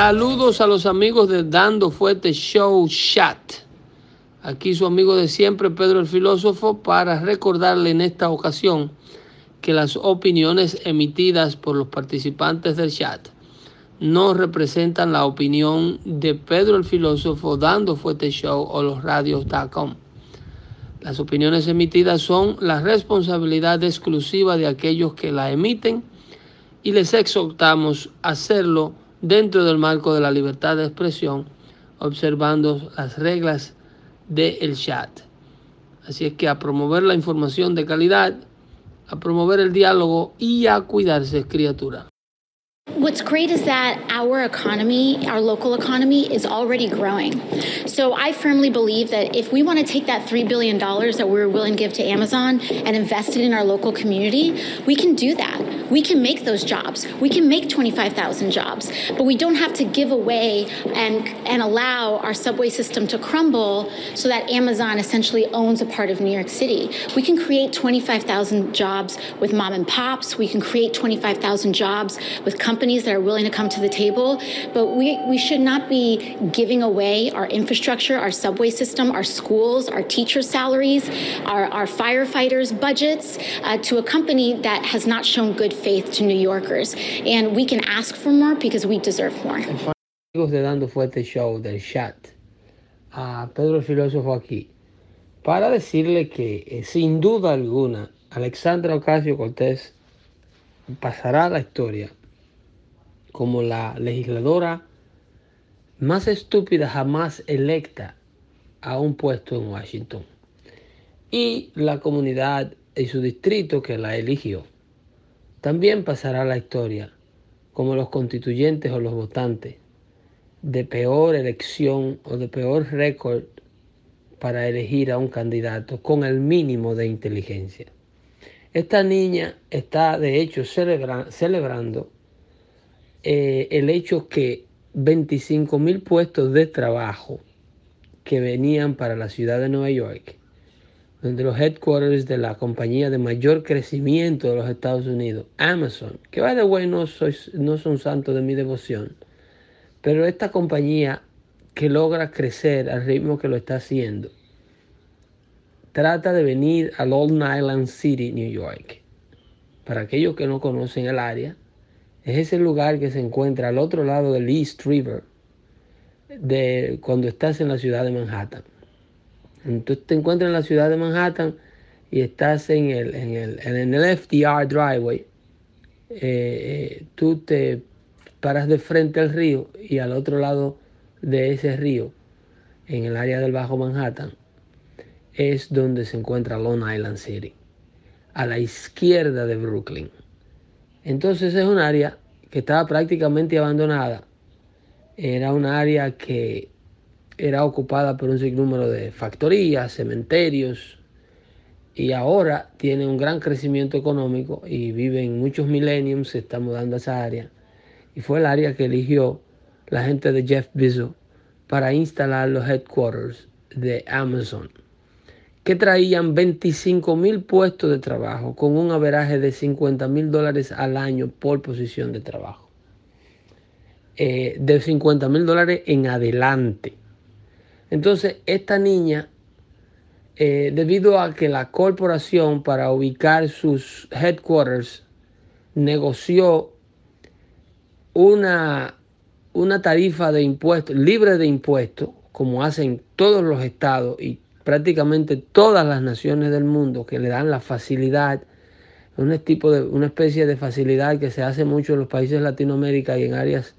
Saludos a los amigos de Dando Fuerte Show Chat. Aquí su amigo de siempre, Pedro el Filósofo, para recordarle en esta ocasión que las opiniones emitidas por los participantes del chat no representan la opinión de Pedro el Filósofo, Dando Fuerte Show o los radios.com. Las opiniones emitidas son la responsabilidad exclusiva de aquellos que la emiten y les exhortamos a hacerlo dentro del marco de la libertad de expresión, observando las reglas del chat. Así es que a promover la información de calidad, a promover el diálogo y a cuidarse, criatura. What's great is that our economy, our local economy, is already growing. So I firmly believe that if we want to take that $3 billion that we're willing to give to Amazon and invest it in our local community, we can do that. We can make those jobs. We can make 25,000 jobs, but we don't have to give away and, and allow our subway system to crumble so that Amazon essentially owns a part of New York City. We can create 25,000 jobs with mom and pops. We can create 25,000 jobs with companies that are willing to come to the table, but we, we should not be giving away our infrastructure, our subway system, our schools, our teachers' salaries, our, our firefighters' budgets uh, to a company that has not shown good faith to New Yorkers. And we can ask for more because we deserve more. De Dando Fuerte Show del chat, a Pedro Filósofo aquí, para decirle que eh, sin duda alguna Alexandra Ocasio Cortés pasará a la historia como la legisladora más estúpida jamás electa a un puesto en Washington. Y la comunidad y su distrito que la eligió también pasará la historia como los constituyentes o los votantes de peor elección o de peor récord para elegir a un candidato con el mínimo de inteligencia. Esta niña está de hecho celebra celebrando eh, el hecho que 25 mil puestos de trabajo que venían para la ciudad de Nueva York, donde los headquarters de la compañía de mayor crecimiento de los Estados Unidos, Amazon, que va de bueno, no, no son santos de mi devoción, pero esta compañía que logra crecer al ritmo que lo está haciendo, trata de venir a Long Island City, New York. Para aquellos que no conocen el área, es ese lugar que se encuentra al otro lado del East River, de cuando estás en la ciudad de Manhattan. Entonces te encuentras en la ciudad de Manhattan y estás en el, en el, en el FDR Driveway. Eh, eh, tú te paras de frente al río y al otro lado de ese río, en el área del Bajo Manhattan, es donde se encuentra Long Island City, a la izquierda de Brooklyn. Entonces es un área que estaba prácticamente abandonada. Era un área que era ocupada por un sinnúmero de factorías, cementerios, y ahora tiene un gran crecimiento económico y viven muchos millenniums, se está mudando a esa área. Y fue el área que eligió la gente de Jeff Bezos para instalar los headquarters de Amazon que traían 25 mil puestos de trabajo con un averaje de 50 mil dólares al año por posición de trabajo. Eh, de 50 mil dólares en adelante. Entonces, esta niña, eh, debido a que la corporación para ubicar sus headquarters negoció una, una tarifa de impuestos, libre de impuestos, como hacen todos los estados y prácticamente todas las naciones del mundo que le dan la facilidad, un tipo de, una especie de facilidad que se hace mucho en los países de Latinoamérica y en áreas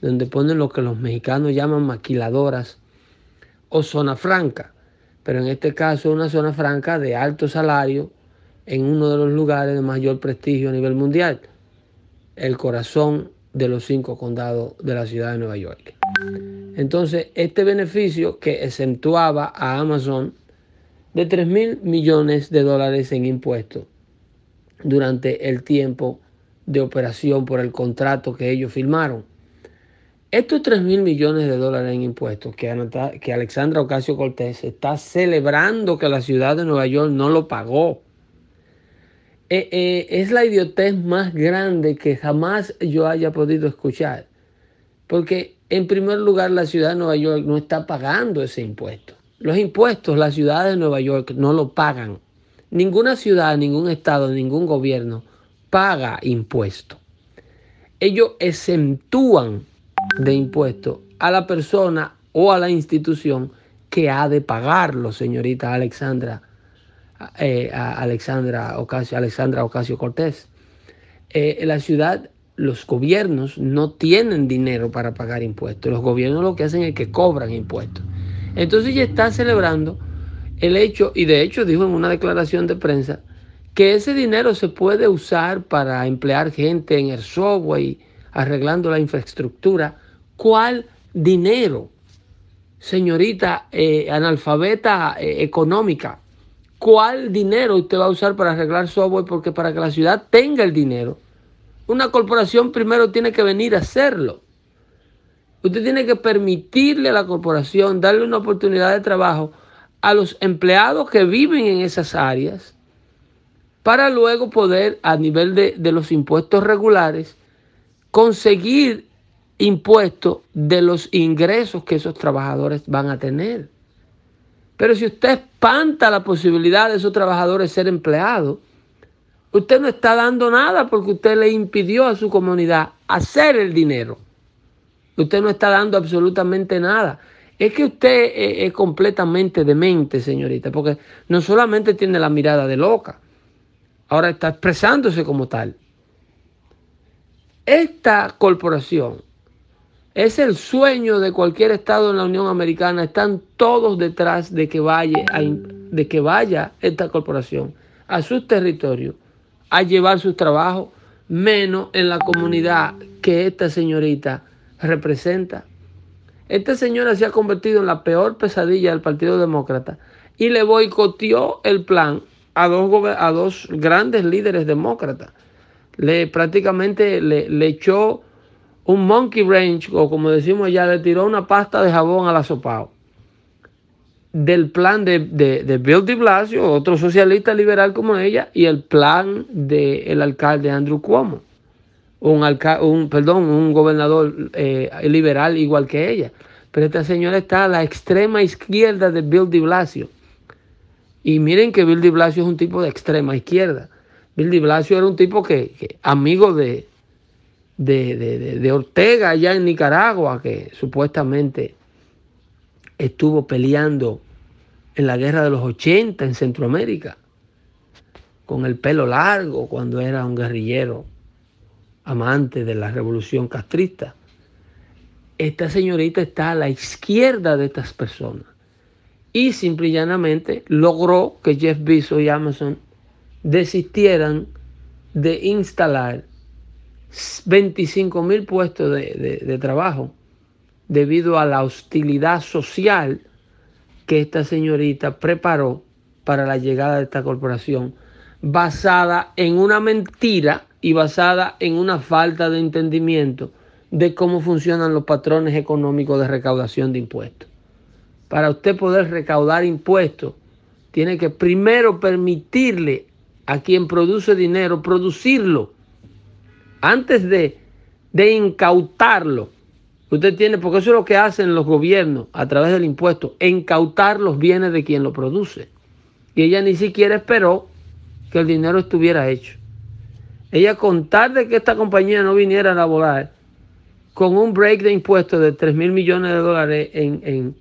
donde ponen lo que los mexicanos llaman maquiladoras o zona franca, pero en este caso una zona franca de alto salario en uno de los lugares de mayor prestigio a nivel mundial, el corazón de los cinco condados de la ciudad de Nueva York. Entonces, este beneficio que exentuaba a Amazon de 3 mil millones de dólares en impuestos durante el tiempo de operación por el contrato que ellos firmaron. Estos 3 mil millones de dólares en impuestos que, Alexandra Ocasio Cortés está celebrando que la ciudad de Nueva York no lo pagó. Eh, eh, es la idiotez más grande que jamás yo haya podido escuchar. Porque en primer lugar la ciudad de Nueva York no está pagando ese impuesto. Los impuestos, la ciudad de Nueva York no lo pagan. Ninguna ciudad, ningún estado, ningún gobierno paga impuestos. Ellos exentúan de impuestos a la persona o a la institución que ha de pagarlo, señorita Alexandra, eh, Alexandra Ocasio, Alexandra Ocasio Cortés. Eh, la ciudad, los gobiernos no tienen dinero para pagar impuestos. Los gobiernos lo que hacen es que cobran impuestos. Entonces ella está celebrando el hecho, y de hecho dijo en una declaración de prensa, que ese dinero se puede usar para emplear gente en el software arreglando la infraestructura. ¿Cuál dinero? Señorita eh, analfabeta eh, económica, ¿cuál dinero usted va a usar para arreglar software? Porque para que la ciudad tenga el dinero, una corporación primero tiene que venir a hacerlo. Usted tiene que permitirle a la corporación, darle una oportunidad de trabajo a los empleados que viven en esas áreas para luego poder, a nivel de, de los impuestos regulares, conseguir impuestos de los ingresos que esos trabajadores van a tener. Pero si usted espanta la posibilidad de esos trabajadores ser empleados, usted no está dando nada porque usted le impidió a su comunidad hacer el dinero. Usted no está dando absolutamente nada. Es que usted es completamente demente, señorita, porque no solamente tiene la mirada de loca, ahora está expresándose como tal. Esta corporación es el sueño de cualquier estado en la Unión Americana. Están todos detrás de que vaya, de que vaya esta corporación a sus territorios a llevar sus trabajos, menos en la comunidad que esta señorita representa. Esta señora se ha convertido en la peor pesadilla del Partido Demócrata y le boicoteó el plan a dos, a dos grandes líderes demócratas. Le prácticamente le, le echó un monkey wrench, o como decimos ya, le tiró una pasta de jabón al asopado del plan de, de, Bill de Blasio, otro socialista liberal como ella, y el plan del alcalde Andrew Cuomo, un, un, perdón, un gobernador eh, liberal igual que ella. Pero esta señora está a la extrema izquierda de Bill de Blasio. Y miren que Bill de Blasio es un tipo de extrema izquierda. Bill de Blasio era un tipo que amigo de, de, Ortega allá en Nicaragua, que supuestamente estuvo peleando en la guerra de los 80 en Centroamérica, con el pelo largo cuando era un guerrillero amante de la revolución castrista. Esta señorita está a la izquierda de estas personas y simple y llanamente logró que Jeff Bezos y Amazon desistieran de instalar 25 mil puestos de, trabajo debido a la hostilidad social que esta señorita preparó para la llegada de esta corporación, basada en una mentira y basada en una falta de entendimiento de cómo funcionan los patrones económicos de recaudación de impuestos. Para usted poder recaudar impuestos, tiene que primero permitirle a quien produce dinero producirlo antes de, incautarlo, usted tiene, porque eso es lo que hacen los gobiernos a través del impuesto, incautar los bienes de quien lo produce. Y ella ni siquiera esperó que el dinero estuviera hecho. Ella con tal de que esta compañía no viniera a laborar con un break de impuestos de 3 mil millones de dólares en,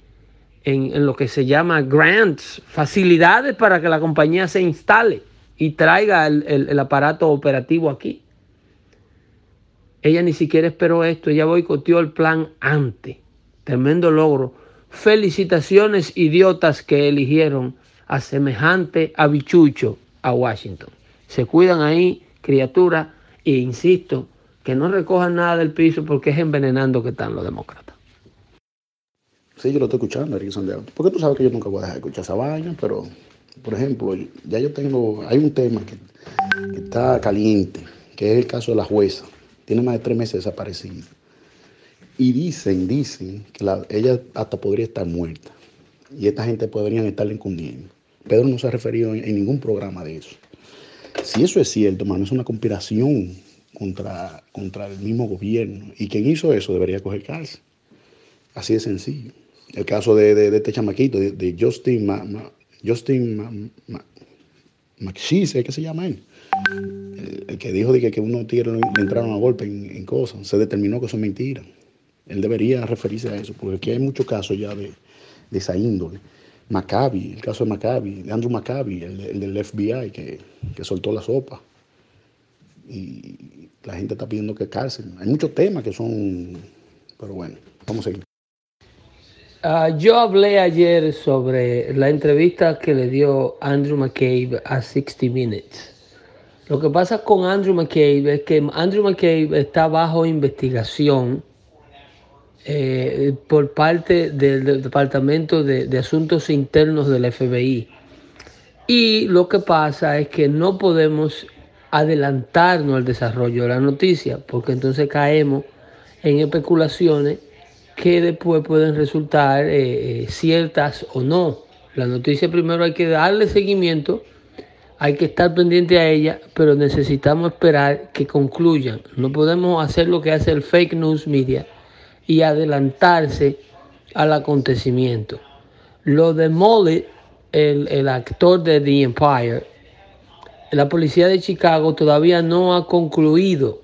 lo que se llama grants, facilidades para que la compañía se instale y traiga el aparato operativo aquí. Ella ni siquiera esperó esto, ella boicoteó el plan antes. Tremendo logro. Felicitaciones idiotas que eligieron a semejante habichucho a Washington. Se cuidan ahí, criaturas, e insisto, que no recojan nada del piso porque es envenenando que están los demócratas. Sí, yo lo estoy escuchando, Enrique Santiago. Porque tú sabes que yo nunca voy a dejar de escuchar esa vaina, pero, por ejemplo, ya yo tengo, hay un tema que, que está caliente, que es el caso de la jueza tiene más de tres meses desaparecida. Y dicen, dicen que ella hasta podría estar muerta. Y esta gente podrían estarle incundiendo. Pedro no se ha referido en, ningún programa de eso. Si eso es cierto, hermano, es una conspiración contra, contra el mismo gobierno. Y quien hizo eso debería coger cárcel. Así de sencillo. El caso de, de, este chamaquito, de, Justin, Ma, Justin Ma, que se llama él? El, que dijo de que, que unos entraron a golpe en, cosas. Se determinó que eso es mentira. Él debería referirse a eso, porque aquí hay muchos casos ya de, esa índole. Maccabi, el caso de Maccabi, de Andrew Maccabi, el, del FBI que, que, soltó la sopa. Y la gente está pidiendo que cárcel. Hay muchos temas que son, pero bueno, vamos a seguir. Uh, yo hablé ayer sobre la entrevista que le dio Andrew McCabe a 60 Minutes. Lo que pasa con Andrew McCabe es que Andrew McCabe está bajo investigación eh, por parte del, Departamento de, Asuntos Internos del FBI. Y lo que pasa es que no podemos adelantarnos al desarrollo de la noticia, porque entonces caemos en especulaciones que después pueden resultar eh, eh, ciertas o no. La noticia primero hay que darle seguimiento, hay que estar pendiente a ella, pero necesitamos esperar que concluyan. No podemos hacer lo que hace el fake news media y adelantarse al acontecimiento. Lo de Molly, el, el actor de The Empire, la policía de Chicago todavía no ha concluido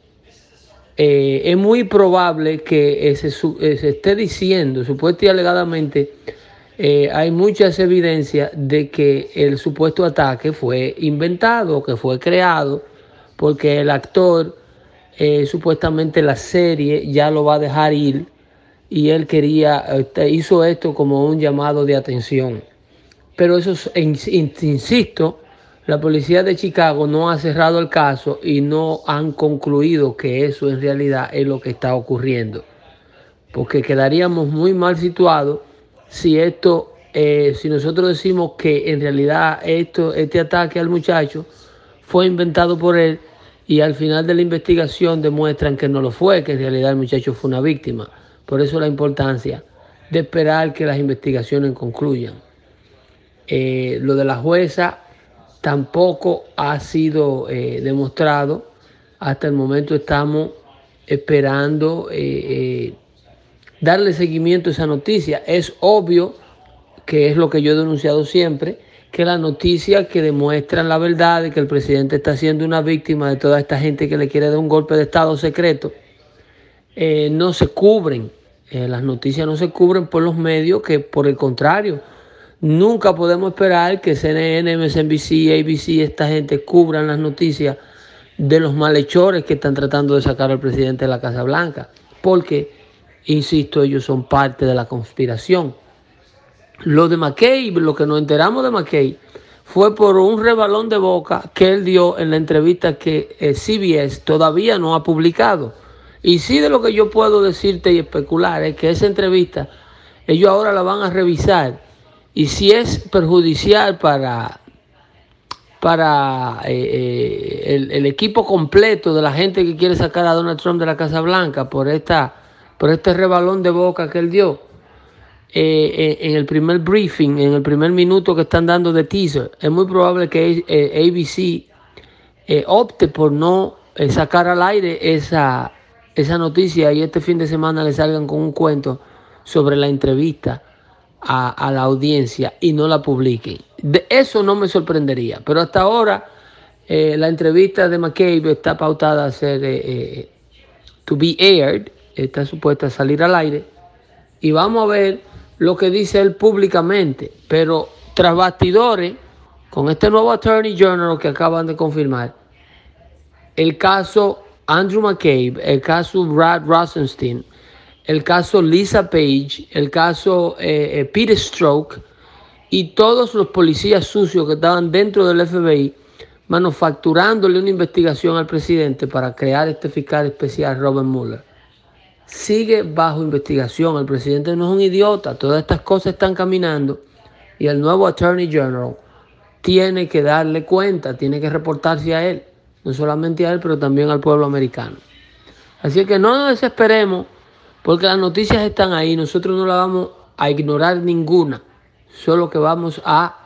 eh, es muy probable que se, eh, se, esté diciendo, supuesto y alegadamente, eh, hay muchas evidencias de que el supuesto ataque fue inventado, que fue creado, porque el actor, supuestamente la serie ya lo va a dejar ir y él quería, hizo esto como un llamado de atención. Pero eso, insisto, la policía de Chicago no ha cerrado el caso y no han concluido que eso en realidad es lo que está ocurriendo. Porque quedaríamos muy mal situados si esto, eh, si nosotros decimos que en realidad esto, este ataque al muchacho fue inventado por él y al final de la investigación demuestran que no lo fue, que en realidad el muchacho fue una víctima. Por eso la importancia de esperar que las investigaciones concluyan. Eh, lo de la jueza tampoco ha sido eh, demostrado. Hasta el momento estamos esperando darle seguimiento a esa noticia. Es obvio que es lo que yo he denunciado siempre, que las noticias que demuestran la verdad de que el presidente está siendo una víctima de toda esta gente que le quiere dar un golpe de Estado secreto, no se cubren. las noticias no se cubren por los medios que por el contrario, Nunca podemos esperar que CNN, MSNBC, ABC, esta gente cubran las noticias de los malhechores que están tratando de sacar al presidente de la Casa Blanca, porque, insisto, ellos son parte de la conspiración. Lo de McKay, lo que nos enteramos de McKay, fue por un rebalón de boca que él dio en la entrevista que eh, CBS todavía no ha publicado. Y sí de lo que yo puedo decirte y especular es que esa entrevista ellos ahora la van a revisar y si es perjudicial para, para eh, eh, el, equipo completo de la gente que quiere sacar a Donald Trump de la Casa Blanca por, esta, por este rebalón de boca que él dio eh, en el primer briefing, en el primer minuto que están dando de teaser, es muy probable que ABC opte por no sacar al aire esa, esa noticia y este fin de semana le salgan con un cuento sobre la entrevista a, la audiencia y no la publiquen. De eso no me sorprendería, pero hasta ahora eh, la entrevista de McCabe está pautada a ser eh, eh, to be aired, está supuesta a salir al aire y vamos a ver lo que dice él públicamente, pero tras bastidores, con este nuevo Attorney General que acaban de confirmar, el caso Andrew McCabe, el caso Brad Rosenstein, el caso Lisa Page, el caso eh, eh, Peter Stroke y todos los policías sucios que estaban dentro del FBI manufacturándole una investigación al presidente para crear este fiscal especial Robert Mueller. Sigue bajo investigación, el presidente no es un idiota, todas estas cosas están caminando. Y el nuevo Attorney General tiene que darle cuenta, tiene que reportarse a él, no solamente a él, pero también al pueblo americano. Así que no nos desesperemos porque las noticias están ahí, nosotros no las vamos a ignorar ninguna, solo que vamos a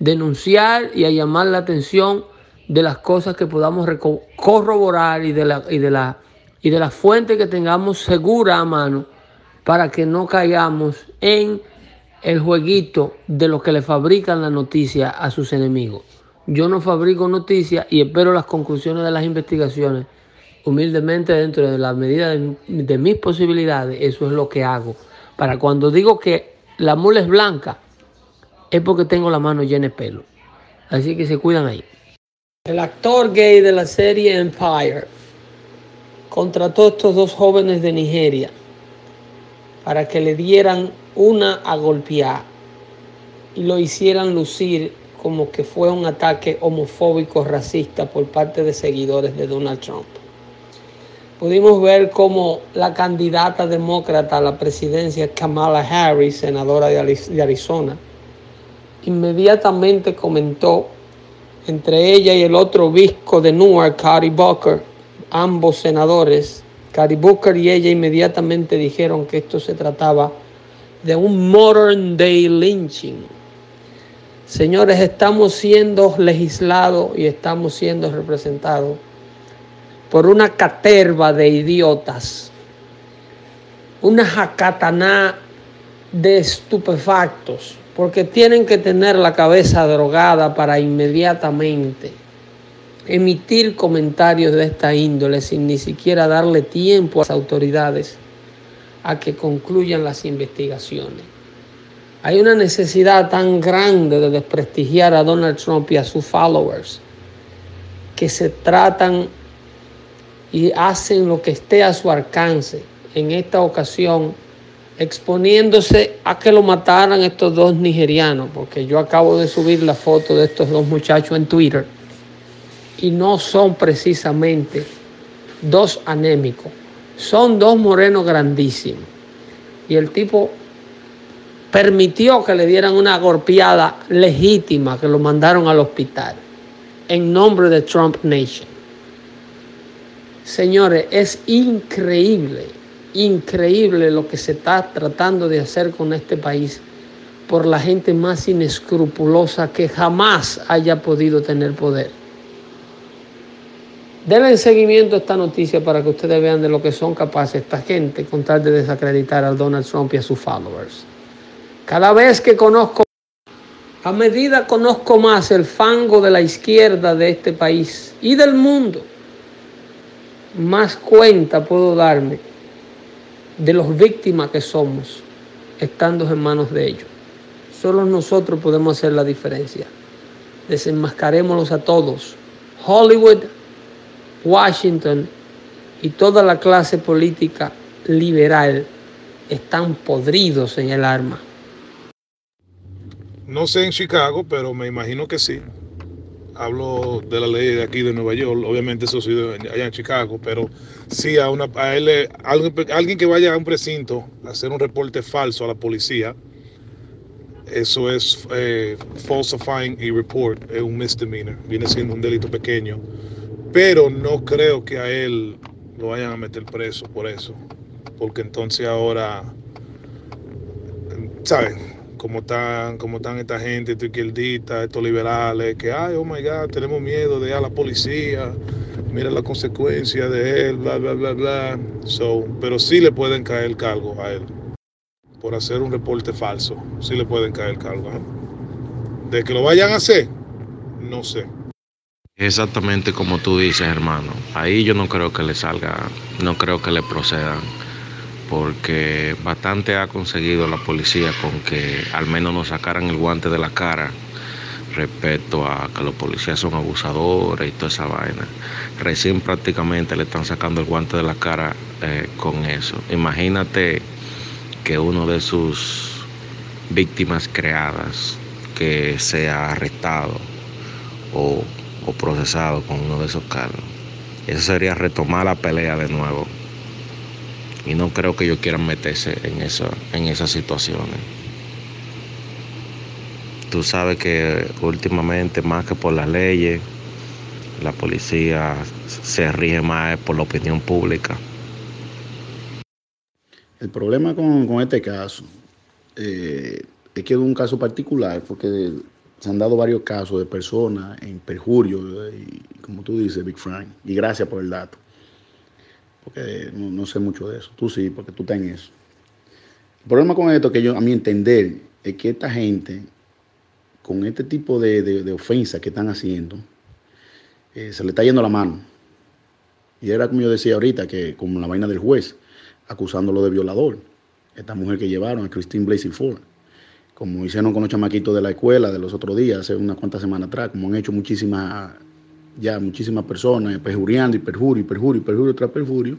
denunciar y a llamar la atención de las cosas que podamos corroborar y de la, y de la, y de la fuente que tengamos segura a mano para que no caigamos en el jueguito de los que le fabrican la noticia a sus enemigos. Yo no fabrico noticias y espero las conclusiones de las investigaciones humildemente dentro de la medida de, mis posibilidades. Eso es lo que hago. Para cuando digo que la mula es blanca, es porque tengo la mano llena de pelo. Así que se cuidan ahí. El actor gay de la serie Empire contrató a estos dos jóvenes de Nigeria para que le dieran una a golpear y lo hicieran lucir como que fue un ataque homofóbico racista por parte de seguidores de Donald Trump. Pudimos ver cómo la candidata demócrata a la presidencia, Kamala Harris, senadora de Arizona, inmediatamente comentó entre ella y el otro obispo de Newark, Cory Booker, ambos senadores, Cory Booker y ella inmediatamente dijeron que esto se trataba de un modern day lynching. Señores, estamos siendo legislados y estamos siendo representados por una caterva de idiotas, una jacataná de estupefactos, porque tienen que tener la cabeza drogada para inmediatamente emitir comentarios de esta índole sin ni siquiera darle tiempo a las autoridades a que concluyan las investigaciones. Hay una necesidad tan grande de desprestigiar a Donald Trump y a sus followers que se tratan y hacen lo que esté a su alcance. En esta ocasión, exponiéndose a que lo mataran estos dos nigerianos, porque yo acabo de subir la foto de estos dos muchachos en Twitter y no son precisamente dos anémicos son dos morenos grandísimos. Y el tipo permitió que le dieran una golpeada legítima, que lo mandaron al hospital, en nombre de Trump Nation. Señores, es increíble, increíble lo que se está tratando de hacer con este país por la gente más inescrupulosa que jamás haya podido tener poder. Denle seguimiento a esta noticia para que ustedes vean de lo que son capaces esta gente con tal de desacreditar a Donald Trump y a sus followers. Cada vez que conozco, a medida conozco más el fango de la izquierda de este país y del mundo, más cuenta puedo darme de los víctimas que somos estando en manos de ellos. Solo nosotros podemos hacer la diferencia. Desenmascarémoslos a todos. Hollywood Washington y toda la clase política liberal están podridos en el arma. No sé en Chicago, pero me imagino que sí. Hablo de la ley de aquí de Nueva York, obviamente eso sucedió allá en Chicago, pero sí a, una, a él, alguien que vaya a un precinto a hacer un reporte falso a la policía, eso es eh, falsifying a report, es un misdemeanor, viene siendo un delito pequeño pero no creo que a él lo vayan a meter preso por eso, porque entonces ahora, ¿saben? Como están, como están esta gente, estos izquierdistas, estos liberales, que, ay, oh my God, tenemos miedo de a la policía, mira la consecuencia de él, bla, bla, bla, bla. So, pero sí le pueden caer cargo a él por hacer un reporte falso. Sí le pueden caer cargo. De que lo vayan a hacer, no sé. Exactamente como tú dices, hermano. Ahí yo no creo que le salga, no creo que le procedan, porque bastante ha conseguido la policía con que al menos nos sacaran el guante de la cara respecto a que los policías son abusadores y toda esa vaina. Recién prácticamente le están sacando el guante de la cara eh, con eso. Imagínate que uno de sus víctimas creadas que sea arrestado o o procesado con uno de esos cargos. Eso sería retomar la pelea de nuevo. Y no creo que ellos quieran meterse en, eso, en esas situaciones. Tú sabes que últimamente, más que por las leyes, la policía se rige más por la opinión pública. El problema con, este caso eh, es que es un caso particular, porque se han dado varios casos de personas en perjurio, y, como tú dices, Big Frank, y gracias por el dato. Porque no, sé mucho de eso. Tú sí, porque tú estás en eso. El problema con esto, que yo, a mi entender, es que esta gente, con este tipo de ofensas que están haciendo, eh, se le está yendo la mano. Y era como yo decía ahorita, que como la vaina del juez, acusándolo de violador. Esta mujer que llevaron, a Christine Blasey Ford. Como hicieron con los chamaquitos de la escuela de los otros días, hace unas cuantas semanas atrás, como han hecho muchísimas, ya muchísimas personas, perjuriando y perjurio, y perjurio, y perjurio tras perjurio.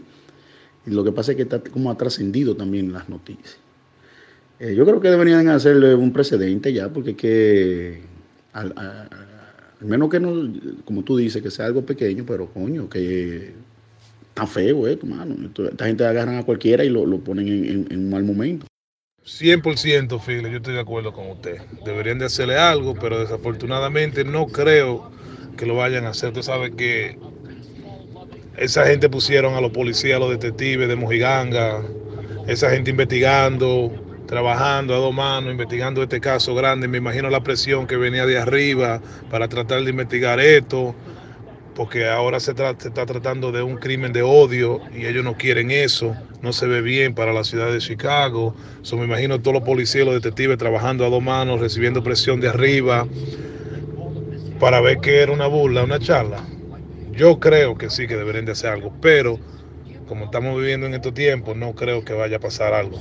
Y lo que pasa es que está como ha trascendido también las noticias. Eh, yo creo que deberían hacerle un precedente ya, porque que al, menos que no, como tú dices, que sea algo pequeño, pero coño, que tan feo esto, mano. Esta gente agarran a cualquiera y lo, lo ponen en, en, en, un mal momento. 100% File, yo estoy de acuerdo con usted. Deberían de hacerle algo, pero desafortunadamente no creo que lo vayan a hacer. Usted sabe que esa gente pusieron a los policías, a los detectives de Mojiganga, esa gente investigando, trabajando a dos manos, investigando este caso grande. Me imagino la presión que venía de arriba para tratar de investigar esto, porque ahora se, tra se, está tratando de un crimen de odio y ellos no quieren eso. No se ve bien para la ciudad de Chicago. Me imagino todos los policías y los detectives trabajando a dos manos, recibiendo presión de arriba para ver que era una burla, una charla. Yo creo que sí que deberían de hacer algo, pero como estamos viviendo en estos tiempos, no creo que vaya a pasar algo.